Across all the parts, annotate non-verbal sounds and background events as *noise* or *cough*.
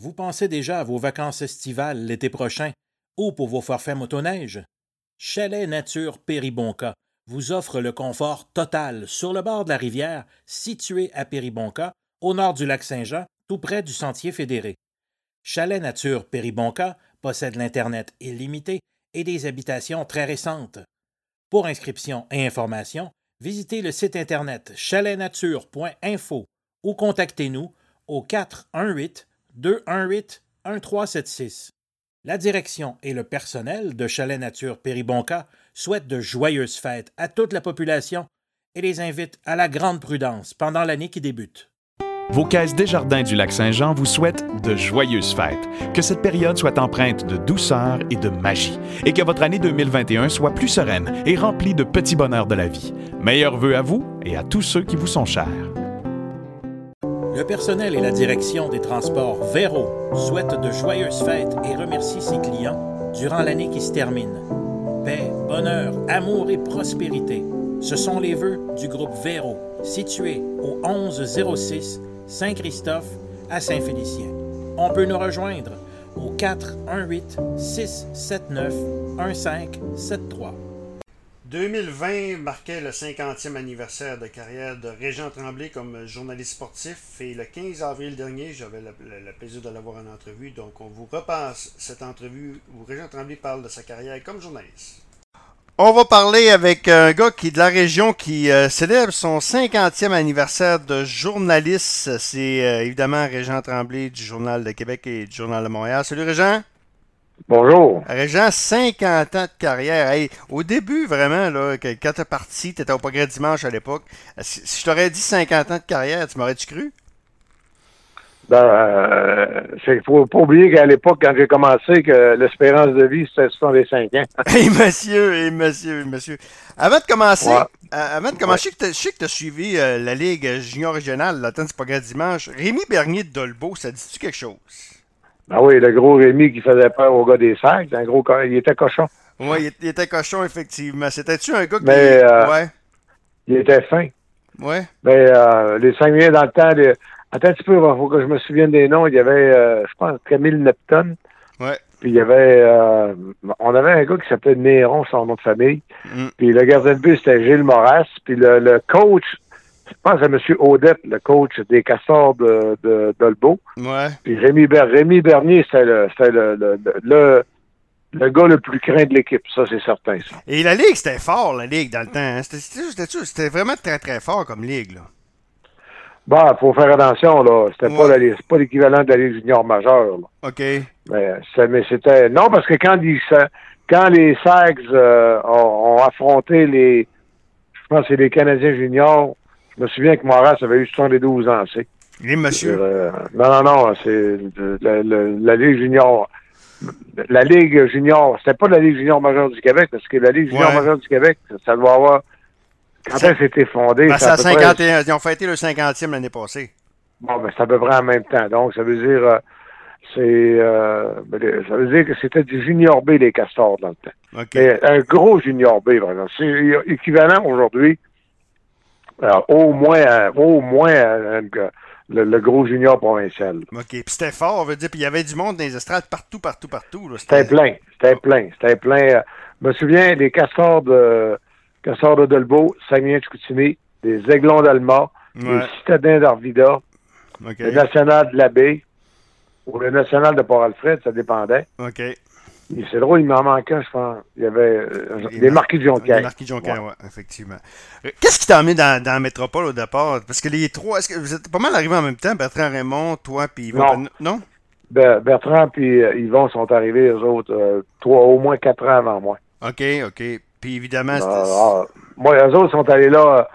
Vous pensez déjà à vos vacances estivales l'été prochain ou pour vos forfaits motoneige? Chalet Nature Péribonca vous offre le confort total sur le bord de la rivière situé à Péribonca, au nord du lac Saint-Jean, tout près du sentier fédéré. Chalet Nature Péribonca possède l'Internet illimité et des habitations très récentes. Pour inscription et information, visitez le site Internet chaletnature.info ou contactez-nous au 418 218 1376. La direction et le personnel de Chalet Nature Péribonca souhaitent de joyeuses fêtes à toute la population et les invitent à la grande prudence pendant l'année qui débute. Vos caisses Desjardins du Lac-Saint-Jean vous souhaitent de joyeuses fêtes, que cette période soit empreinte de douceur et de magie, et que votre année 2021 soit plus sereine et remplie de petits bonheurs de la vie. Meilleurs vœux à vous et à tous ceux qui vous sont chers. Le personnel et la direction des transports Véro souhaitent de joyeuses fêtes et remercient ses clients durant l'année qui se termine. Paix, bonheur, amour et prospérité. Ce sont les vœux du groupe Véro, situé au 1106 Saint-Christophe à Saint-Félicien. On peut nous rejoindre au 418 679 1573. 2020 marquait le 50e anniversaire de carrière de Régent Tremblay comme journaliste sportif et le 15 avril dernier, j'avais le, plaisir de l'avoir en entrevue. Donc, on vous repasse cette entrevue où Régent Tremblay parle de sa carrière comme journaliste. On va parler avec un gars qui est de la région qui euh, célèbre son 50e anniversaire de journaliste. C'est euh, évidemment Régent Tremblay du Journal de Québec et du Journal de Montréal. Salut Régent! Bonjour. Régent, 50 ans de carrière. Hey, au début, vraiment, là, quand tu es parti, tu étais au Progrès Dimanche à l'époque. Si, je t'aurais dit 50 ans de carrière, tu m'aurais-tu cru? Ben, euh, faut pas oublier qu'à l'époque, quand j'ai commencé, que l'espérance de vie, c'était 65 ans. *laughs* hey, monsieur, hey, monsieur, monsieur. Avant de commencer, ouais. euh, avant de commencer, ouais. je sais que tu as suivi euh, la Ligue junior régionale, la du Progrès Dimanche. Rémi Bernier de Dolbeau, ça dit-tu quelque chose? Ben oui, le gros Rémi qui faisait peur au gars des sacs, un gros, il était cochon. Oui, il était cochon, effectivement. C'était-tu un gars qui... Mais, euh, ouais. il était fin. Ouais. Mais euh, les cinq dans le temps, les... attends un petit peu, il faut que je me souvienne des noms. Il y avait, euh, je pense, Camille Neptune. Ouais. Puis il y avait, on avait un gars qui s'appelait Néron, son nom de famille. Mm. Puis le gardien de but, c'était Gilles Moras. Puis le, le coach, je pense à M. Audette, le coach des Castors de, de Dolbeau. Ouais. Puis Rémi, Ber Rémi Bernier, c'était le, le, le, le, le, gars le plus craint de l'équipe, ça c'est certain. Ça. Et la Ligue, c'était fort, la Ligue, dans le temps. Hein? C'était vraiment très, très fort comme Ligue. Là. Bon, il faut faire attention, là. C'était ouais. pas l'équivalent de la Ligue junior majeure. Là. OK. Mais c'était. Non, parce que quand, ils, quand les Sags euh, ont, ont, affronté les. Je pense que c'est les Canadiens juniors, je me souviens que Moras avait eu 72 ans, c'est. Oui, monsieur. Euh, non, non, non, c'est la, la, la, Ligue junior. La Ligue junior, c'était pas la Ligue junior majeure du Québec, parce que la Ligue junior ouais. majeure du Québec, ça, ça doit avoir. Quand elle s'était fondée. Ben, ça 51, près... Ils ont fêté le 50e l'année passée. Bon, ben, c'est à peu près en même temps. Donc, ça veut dire. Euh, c'est euh, ça veut dire que c'était du junior B les castors dans le temps. Okay. Un gros junior B, vraiment. C'est équivalent aujourd'hui alors, au moins, euh, au moins euh, le, le, gros junior provincial. OK. Puis c'était fort, on veut dire. Puis il y avait du monde dans les estrades partout, partout, partout. C'était plein. C'était plein. C'était plein. Je me souviens des castors de castors de Dolbeau, Samuel Chicoutimi, des Aiglons d'Alma, ouais. des Citadins d'Arvida, okay. le National de la Baie, ou le National de Port-Alfred, ça dépendait. OK. C'est drôle, il m'en manquait, je pense. Il y avait euh, des marquis de Jonquière. Des marquis de Jonquière, oui, ouais, effectivement. Qu'est-ce qui t'a amené dans, dans la métropole au départ? Parce que les trois, est-ce que vous êtes pas mal arrivés en même temps, Bertrand Raymond, toi, puis Yvon? Non. non? Ben, Bertrand puis euh, Yvon sont arrivés, eux autres, euh, trois, au moins quatre ans avant moi. OK, OK. Puis évidemment, ah, ah, moi, eux autres sont allés là.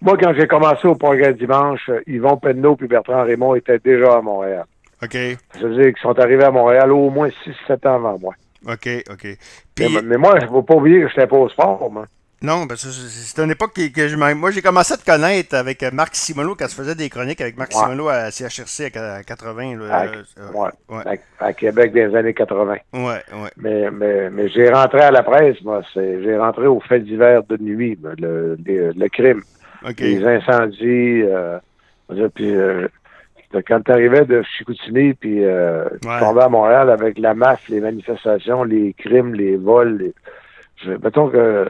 moi, quand j'ai commencé au progrès dimanche, Yvon Penneau puis Bertrand Raymond étaient déjà à Montréal. OK. Ça veut dire qu'ils sont arrivés à Montréal au moins 6-7 ans avant moi. OK, OK. Puis... Mais, mais, moi, il ne faut pas oublier que je au sport, moi. Non, parce que c'est une époque que, que je, moi, j'ai commencé à te connaître avec Marc Simolo quand je faisais des chroniques avec Marc ouais. Simolo à CHRC à 80. Là, à, euh, ouais, ouais. À, à, Québec des années 80. Ouais, ouais. Mais, mais, mais j'ai rentré à la presse, moi. J'ai rentré au fait d'hiver de nuit, le, le, le crime. Les incendies. Euh, puis, euh, quand tu arrivais de Chicoutimi, puis euh, tu tombais à Montréal avec la masse, les manifestations, les crimes, les vols. Je, mettons que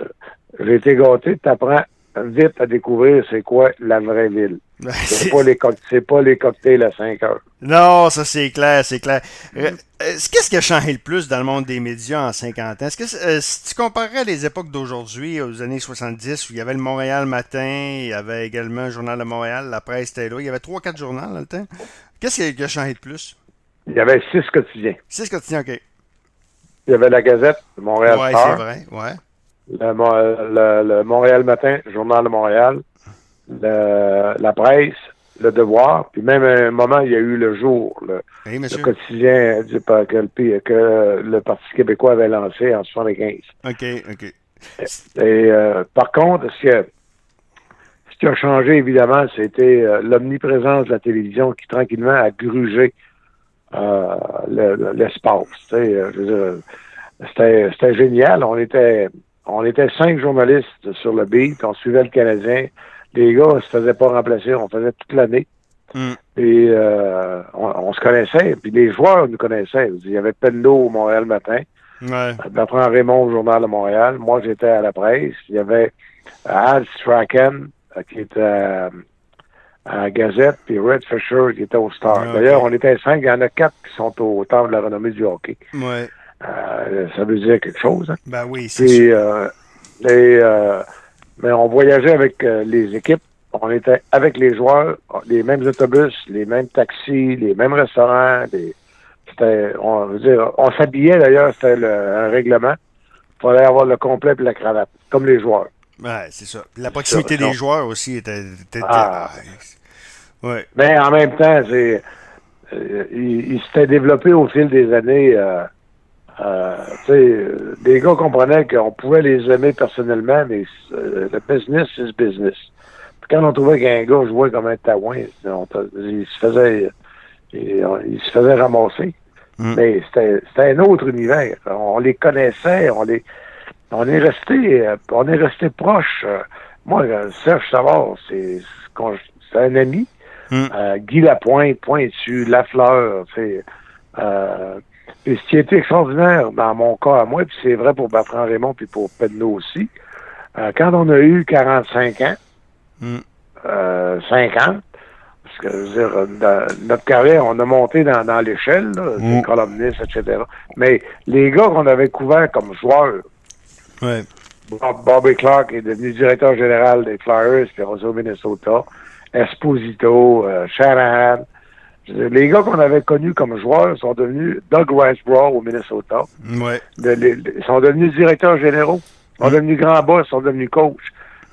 j'ai été gâté, tu apprends vite à découvrir c'est quoi la vraie ville. Ben, c'est pas, les pas les cocktails à 5 heures. Non, ça c'est clair, c'est clair. Euh, qu'est-ce qui a changé le plus dans le monde des médias en 50 ans? Est-ce que euh, si tu comparerais les époques d'aujourd'hui aux années 70 où il y avait le Montréal matin, il y avait également le Journal de Montréal, la presse était là, il y avait 3-4 journaux dans le temps. Qu'est-ce qui a changé de plus? Il y avait 6 quotidiens. 6 quotidiens, OK. Il y avait la Gazette, Montréal Oui, c'est vrai, ouais. Le, le, Montréal Matin, Journal de Montréal, la presse, le devoir, puis même à un moment, il y a eu le jour, le, quotidien du, que, que, le Parti québécois avait lancé en 75. OK, OK. Et euh, par contre, ce, qui a changé, évidemment, c'était euh, l'omniprésence de la télévision qui tranquillement a grugé euh, l'espace. c'était génial. On était on était cinq journalistes sur le beat, on suivait le Canadien les gars ne se faisaient pas remplacer, on faisait toute l'année. Hmm. Et euh, on, se connaissait, puis les joueurs nous connaissaient. Il y avait Pendo au Montréal matin. Ouais. Bertrand Raymond au Journal de Montréal. Moi, j'étais à la presse. Il y avait Al Strachan, euh, qui était à, la Gazette, puis Red Fisher, qui était au Star. D'ailleurs, on était cinq. Il y en a quatre qui sont au temps de la renommée du hockey. Ouais. Euh, ça veut dire quelque chose. Hein? Ben oui, c'est sûr. et, mais on voyageait avec euh, les équipes. On était avec les joueurs, les mêmes autobus, les mêmes taxis, les mêmes restaurants. c'était, on veut dire, on s'habillait d'ailleurs, c'était un règlement. Il fallait avoir le complet et la cravate, comme les joueurs. Ouais, c'est ça. La proximité des joueurs aussi était. ah. ouais. Mais en même temps, c'est, euh, il, s'était développé au fil des années. Euh, euh, euh, des gars comprenaient qu'on pouvait les aimer personnellement, mais euh, le business, c'est le business. Puis quand on trouvait qu'un gars jouait comme un taouin, il se faisait il, se faisait ramasser. Mm. Mais c'était un autre univers. On les connaissait, on les on est resté on est resté proche. Moi, Serge Savard, c'est un ami. Mm. Guy Lapointe, Pointu, Lafleur, c'est euh, et ce qui était extraordinaire dans mon cas à moi, puis c'est vrai pour Bertrand Raymond puis pour Pedno aussi, euh, quand on a eu 45 ans, 50, mm. parce que je veux dire, dans notre carrière, on a monté dans, dans l'échelle, des mm. columnistes, etc. Mais les gars qu'on avait couverts comme joueurs, ouais. Bobby Clark est devenu directeur général des Flyers, puis au Minnesota, Esposito, euh, Shanahan, les gars qu'on avait connus comme joueurs sont devenus Doug Riceborough au Minnesota. Ouais. ils sont devenus directeurs généraux. Ils sont devenus grands boss, ils sont devenus coachs.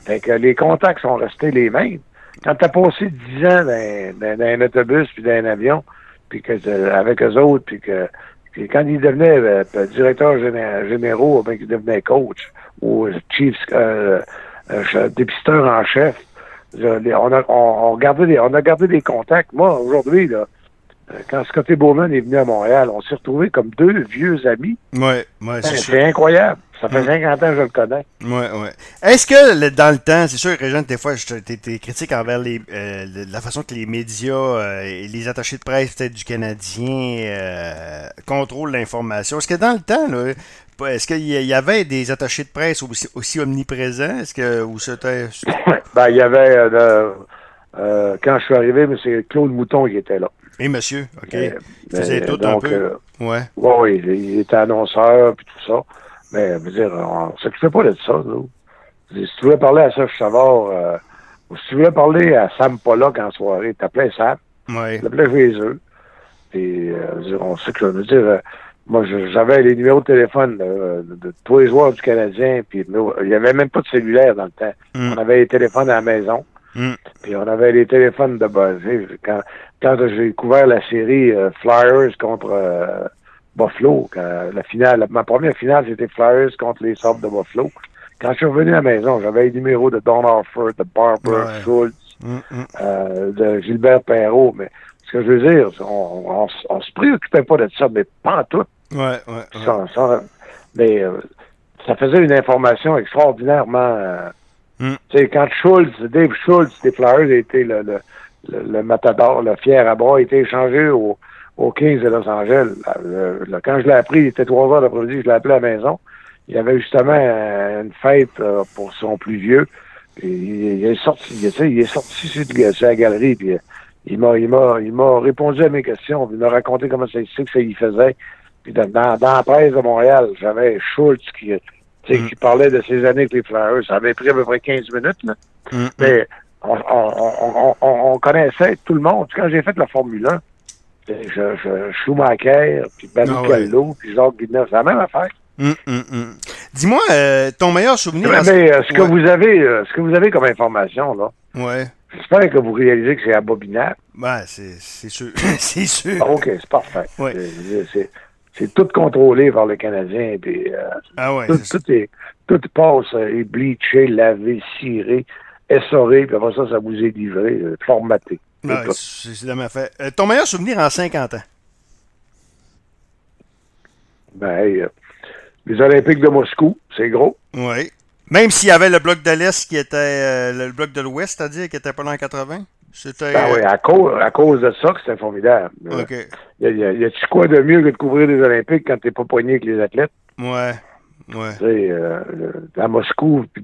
Fait que les contacts sont restés les mêmes. Quand tu as passé dix ans dans, un autobus puis dans un avion, puis que avec eux autres, puis que quand ils devenaient euh, directeurs généraux, ben, qu'ils devenaient coach ou chief euh, euh, dépisteur en chef, on a, on, gardé des, on a gardé des contacts. Moi, aujourd'hui, là, quand Scotty Bowman est venu à Montréal, on s'est retrouvés comme deux vieux amis. Ouais, ouais, c'est C'est incroyable. Ça fait 50 mm. ans que je le connais. Ouais, ouais. Est-ce que dans le temps, c'est sûr, Régent, des fois, tu critique envers les, euh, la façon que les médias euh, et les attachés de presse peut-être du Canadien contrôlent l'information. Est-ce que dans le temps, là, est-ce qu'il y avait des attachés de presse aussi, omniprésents? Est-ce que ou c'était. *laughs* ben, il y avait euh, euh, quand je suis arrivé, c'est Claude Mouton qui était là. Et monsieur, OK. il faisait tout un peu. Euh, ouais. Oui, il était annonceur puis tout ça. Mais je veux dire, on ne s'occupait pas de ça, nous. Si tu voulais parler à Serge Savard, ou si tu voulais parler à Sam Pollock en soirée, t'appelais Sam. Oui. T'appelais chez eux. Puis, on sait que, je veux dire, moi, j'avais les numéros de téléphone de, tous les joueurs du Canadien, puis il n'y avait même pas de cellulaire dans le temps. Mm. On avait les téléphones à la maison, mm. puis on avait les téléphones de base. Quand, quand j'ai couvert la série euh, Flyers contre euh, Buffalo, la finale, ma première finale, c'était Flyers contre les Sabres de Buffalo. Quand je suis revenu à la maison, j'avais les numéros de Don Harford, de Barbara Schultz, mm, euh, de Gilbert Perrault, mais ce que je veux dire, on, on, se préoccupait pas de ça, mais pas en tout. Ouais, ouais. mais ça faisait une information extraordinairement. Euh, sais, quand Schultz, Dave Schultz des Flyers était le, le, le, Matador, le Fier à bras, été échangé au, au Kings de Los Angeles. quand je l'ai appris, il était trois heures l'après-midi, je l'ai appelé à la maison. Il y avait justement une fête pour son plus vieux. il, est sorti, il, il est sorti sur, la galerie, puis il m'a, il m'a, il m'a répondu à mes questions, il m'a raconté comment ça, que ça y faisait. Puis dans, dans, la presse de Montréal, j'avais Schultz qui, mm. qui parlait de ses années avec les Flyers. Ça avait pris à peu près 15 minutes, là. Mm, mm. Mais on, on, on, on, connaissait tout le monde. Quand j'ai fait la Formule 1, je, je, Schumacher, puis Ben ah puis Jacques Guinness, c'est la même affaire. Dis-moi, euh, ton meilleur souvenir... Mais, euh, ce, que vous avez, euh, ce que vous avez comme information, là, ouais. J'espère que vous réalisez que c'est abominable. Ben, c'est sûr. *laughs* c'est sûr. Ah, OK, c'est parfait. C'est tout contrôlé par les Canadiens. Puis, euh, ah ouais, tout, tout, est, tout passe euh, est bleaché, lavé, ciré, essoré, puis après ça, ça vous est livré, euh, formaté. Ben, c'est la fait. ton meilleur souvenir en 50 ans? Ben, les Olympiques de Moscou, c'est gros. Oui. Même s'il y avait le bloc de l'Est qui était le bloc de l'Ouest, c'est-à-dire qui était pas dans 80? C'était... Ben oui, à cause, à cause de ça que c'était formidable. OK. Y a, y, a, y a-tu quoi de mieux que de couvrir les Olympiques quand t'es pas poigné avec les athlètes? Ouais. Ouais. Tu sais, euh, à Moscou, puis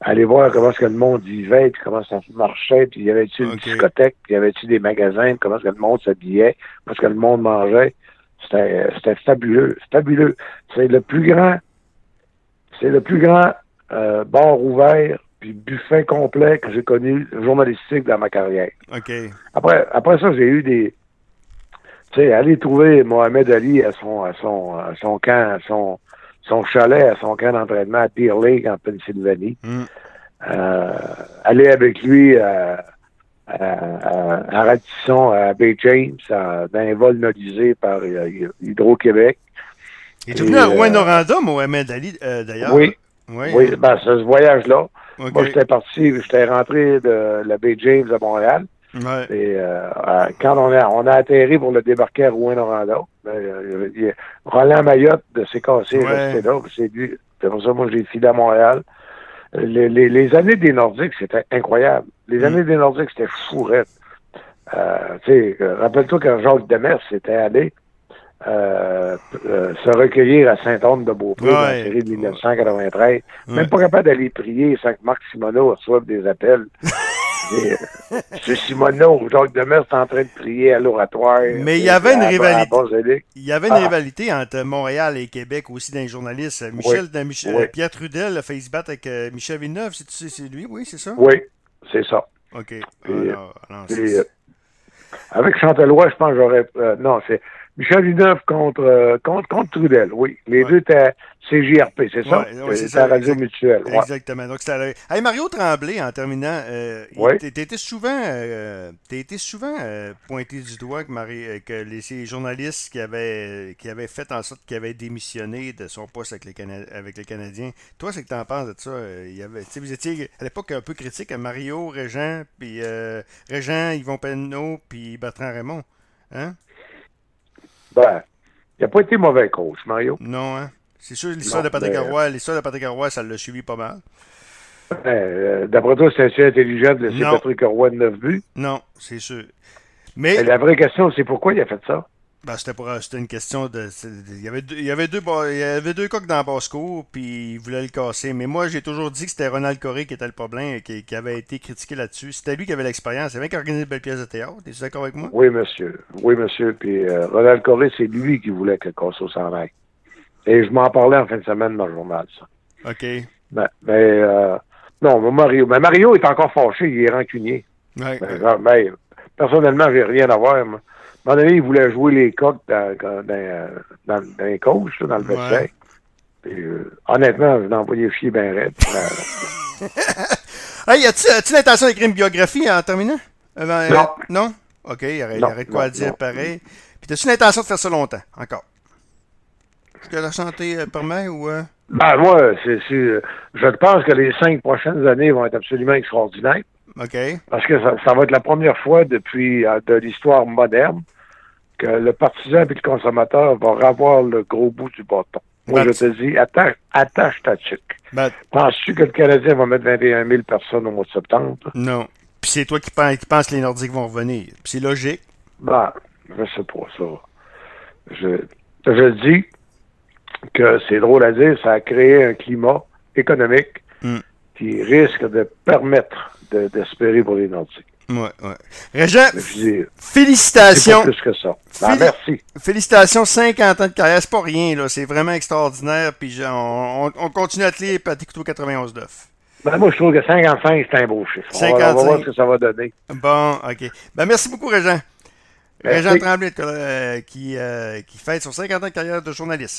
aller voir comment est-ce que le monde vivait, puis comment ça marchait, puis y avait-tu une discothèque, puis y avait-tu des magasins, comment est-ce que le monde s'habillait, comment est-ce que le monde mangeait. C'était, c'était fabuleux, fabuleux. C'est le plus grand, c'est le plus grand euh, bar ouvert, puis buffet complet que j'ai connu journalistique dans ma carrière. OK. Après, après ça, j'ai eu des. Tu sais, aller trouver Mohamed Ali à son, à son, à son camp, à son, son chalet, à son camp d'entraînement à Deer Lake, en Pennsylvanie. Mm. Euh, aller avec lui à, à, à, Radisson, à Bay James, dans un vol notisé par euh, Hydro-Québec. Il est devenu à Rouen-Noranda, Mohamed Ali, d'ailleurs? Oui, oui, ben, c'est ce voyage-là. Moi, j'étais parti, j'étais rentré de la baie James à Montréal. Et euh, quand on a, on a atterri pour le débarquer à Rouen-Noranda, ben, euh, Roland Mayotte de s'est cassé, ouais. là. C'est pour ça que moi, j'ai filé à Montréal. Les, les, les années des Nordiques, c'était incroyable. Les mm. années des Nordiques, c'était fourrette. Euh, tu sais, rappelle-toi quand Jacques Demers s'était allé, euh, euh, se recueillir à Saint-Anne-de-Beaupré dans la série de 1993. Même pas capable d'aller prier sans que Marc Simoneau reçoive des appels. *laughs* Et, euh, M. Simoneau, Jacques Demers est en train de prier à l'oratoire. Mais il y avait une rivalité. Il y avait une ah. rivalité entre Montréal et Québec aussi dans les journalistes. Michel, Michel Pierre Trudel a fait se battre avec Michel Villeneuve, c'est lui, oui, c'est ça? Oui, c'est ça. OK. Avec Chantelois, je pense que j'aurais. non, c'est Michel Villeneuve contre, euh, contre, contre Trudel, oui. Les deux étaient CJRP, c'est ça? Oui, c'est ça. Radio Mutuelle. Exactement. Donc, hey, Mario Tremblay, en terminant, euh, tu étais souvent, euh, été souvent euh, pointé du doigt que, Marie, que les, ces journalistes qui avaient, qui avaient fait en sorte qu'ils avaient démissionné de son poste avec les, avec les Canadiens. Toi, c'est que tu en penses de ça? Il y avait, vous étiez à l'époque un peu critique à Mario, Régent, puis Régent, Yvon Penneau, puis Bertrand Raymond. Hein? Ben, il n'a pas été mauvais coach, Mario. Non, hein? C'est sûr, l'histoire de Patrick Roy, l'histoire de Patrick Roy, ça l'a suivi pas mal. Ben, euh, D'après toi, c'est assez intelligent de laisser Patrick Roy de 9 buts? Non, c'est sûr. Mais... la vraie question, c'est pourquoi il a fait ça? Ben, c'était pour c'était une question de. Il y avait deux, il y avait deux, il y avait deux coques dans la basse-cour, puis il voulait le casser. Mais moi, j'ai toujours dit que c'était Ronald Coré qui était le problème et qui, qui avait été critiqué là-dessus. C'était lui qui avait l'expérience. C'est vrai qui a organisé de belles pièces de théâtre. Es-tu d'accord avec moi? Oui, monsieur. Oui, monsieur. Puis euh, Ronald Coré, c'est lui qui voulait que Casso s'en aille. Et je m'en parlais en fin de semaine dans le journal, ça. OK. Ben, mais, euh, non, Mario. Mais Mario est encore fâché, il est rancunier. Ouais. Ben, ben, personnellement, j'ai rien à voir. Moi. À un moment donné, il voulait jouer les coques dans, dans, dans, dans les coachs, dans le vestiaire. Euh, honnêtement, je l'ai envoyé chier bien raide. *laughs* hey, as-tu l'intention d'écrire une biographie en terminant? Euh, ben, non. non? OK, il arrête, quoi dire pareil. Puis as-tu l'intention de faire ça longtemps, encore? Est-ce que la santé euh, permet ou... Ben, moi, c'est, je pense que les cinq prochaines années vont être absolument extraordinaires. Parce que ça, ça, va être la première fois depuis de l'histoire moderne le partisan et le consommateur vont revoir le gros bout du bâton. Moi, je te dis, attache, attache ta tuque. Penses-tu que le Canadien va mettre 21 000 personnes au mois de septembre? Non. Puis c'est toi qui penses, qui que les Nordiques vont revenir. Puis c'est logique. Ben, je sais pas ça. Je, je dis que c'est drôle à dire, ça a créé un climat économique Mm. qui risque de permettre de- d'espérer pour les Nordiques. Ouais, ouais. Régent, félicitations. pas plus que ça. Ben, Féli- merci. Félicitations, 50 ans de carrière, c'est pas rien, là. C'est vraiment extraordinaire. Puis on, on- on continue à te lire, à t'écouter au 91.9. Ben, moi, je trouve que 55, c'est un beau chiffre. On va, on va 55. voir ce que ça va donner. Bon, OK. Ben, merci beaucoup, Régent. Régent Tremblay, euh, qui, euh, qui fête son 50 ans de carrière de journaliste.